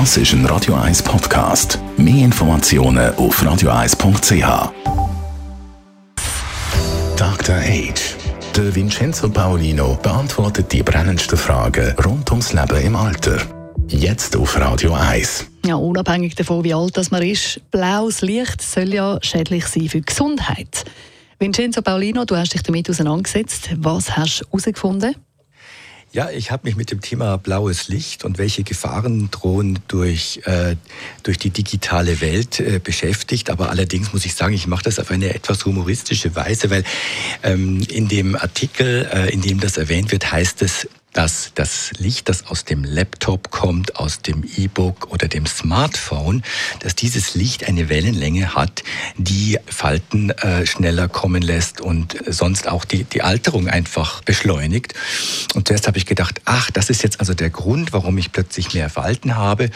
Das ist ein Radio 1 Podcast. Mehr Informationen auf radio1.ch. Dr. Age. Der Vincenzo Paolino beantwortet die brennendsten Fragen rund ums Leben im Alter. Jetzt auf Radio 1. Ja, unabhängig davon, wie alt das man ist, blaues Licht soll ja schädlich sein für die Gesundheit. Vincenzo Paolino, du hast dich damit auseinandergesetzt. Was hast du herausgefunden? Ja, ich habe mich mit dem Thema blaues Licht und welche Gefahren drohen durch, äh, durch die digitale Welt äh, beschäftigt. Aber allerdings muss ich sagen, ich mache das auf eine etwas humoristische Weise, weil ähm, in dem Artikel, äh, in dem das erwähnt wird, heißt es, dass das Licht, das aus dem Laptop kommt, aus dem E-Book oder dem Smartphone, dass dieses Licht eine Wellenlänge hat, die Falten äh, schneller kommen lässt und sonst auch die, die Alterung einfach beschleunigt. Und zuerst habe ich gedacht, ach, das ist jetzt also der Grund, warum ich plötzlich mehr Falten habe.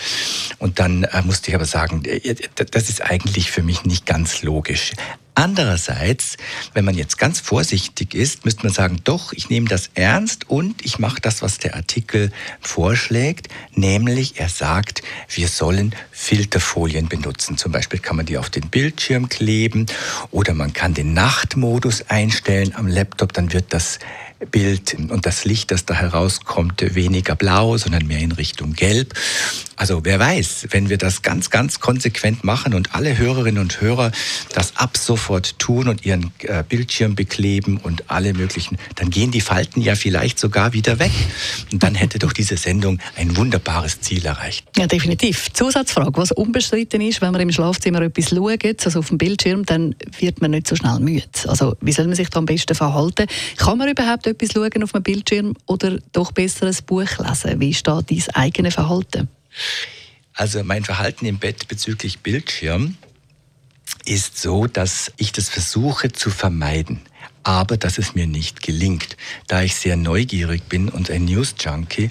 Und dann äh, musste ich aber sagen, äh, das ist eigentlich für mich nicht ganz logisch. Andererseits, wenn man jetzt ganz vorsichtig ist, müsste man sagen, doch, ich nehme das ernst und ich mache das, was der Artikel vorschlägt, nämlich er sagt, wir sollen Filterfolien benutzen. Zum Beispiel kann man die auf den Bildschirm kleben oder man kann den Nachtmodus einstellen am Laptop, dann wird das Bild und das Licht, das da herauskommt, weniger blau, sondern mehr in Richtung gelb. Also wer weiß, wenn wir das ganz, ganz konsequent machen und alle Hörerinnen und Hörer das ab sofort tun und ihren äh, Bildschirm bekleben und alle möglichen, dann gehen die Falten ja vielleicht sogar wieder weg. Und dann hätte doch diese Sendung ein wunderbares Ziel erreicht. Ja, definitiv. Zusatzfrage, was unbestritten ist, wenn man im Schlafzimmer etwas schaut, also auf dem Bildschirm, dann wird man nicht so schnell müde. Also wie soll man sich da am besten verhalten? Kann man überhaupt etwas schauen auf dem Bildschirm oder doch besser ein Buch lesen? Wie steht dein eigenes Verhalten? Also mein Verhalten im Bett bezüglich Bildschirm ist so, dass ich das versuche zu vermeiden aber dass es mir nicht gelingt. Da ich sehr neugierig bin und ein News-Junkie,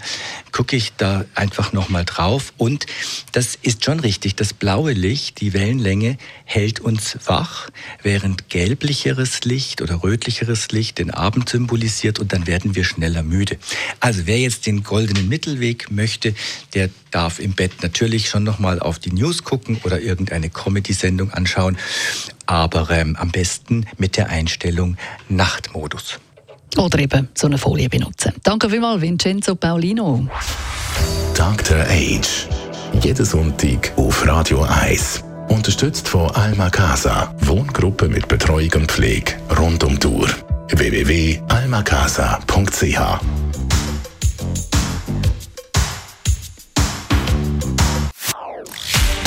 gucke ich da einfach nochmal drauf. Und das ist schon richtig, das blaue Licht, die Wellenlänge, hält uns wach, während gelblicheres Licht oder rötlicheres Licht den Abend symbolisiert und dann werden wir schneller müde. Also wer jetzt den goldenen Mittelweg möchte, der darf im Bett natürlich schon nochmal auf die News gucken oder irgendeine Comedy-Sendung anschauen aber ähm, am besten mit der Einstellung Nachtmodus. Oder eben so eine Folie benutzen. Danke vielmals, Vincenzo Paulino. Dr. Age. Jeden Sonntag auf Radio 1. Unterstützt von Alma Casa. Wohngruppe mit Betreuung und Pflege rund um die Uhr. www.almacasa.ch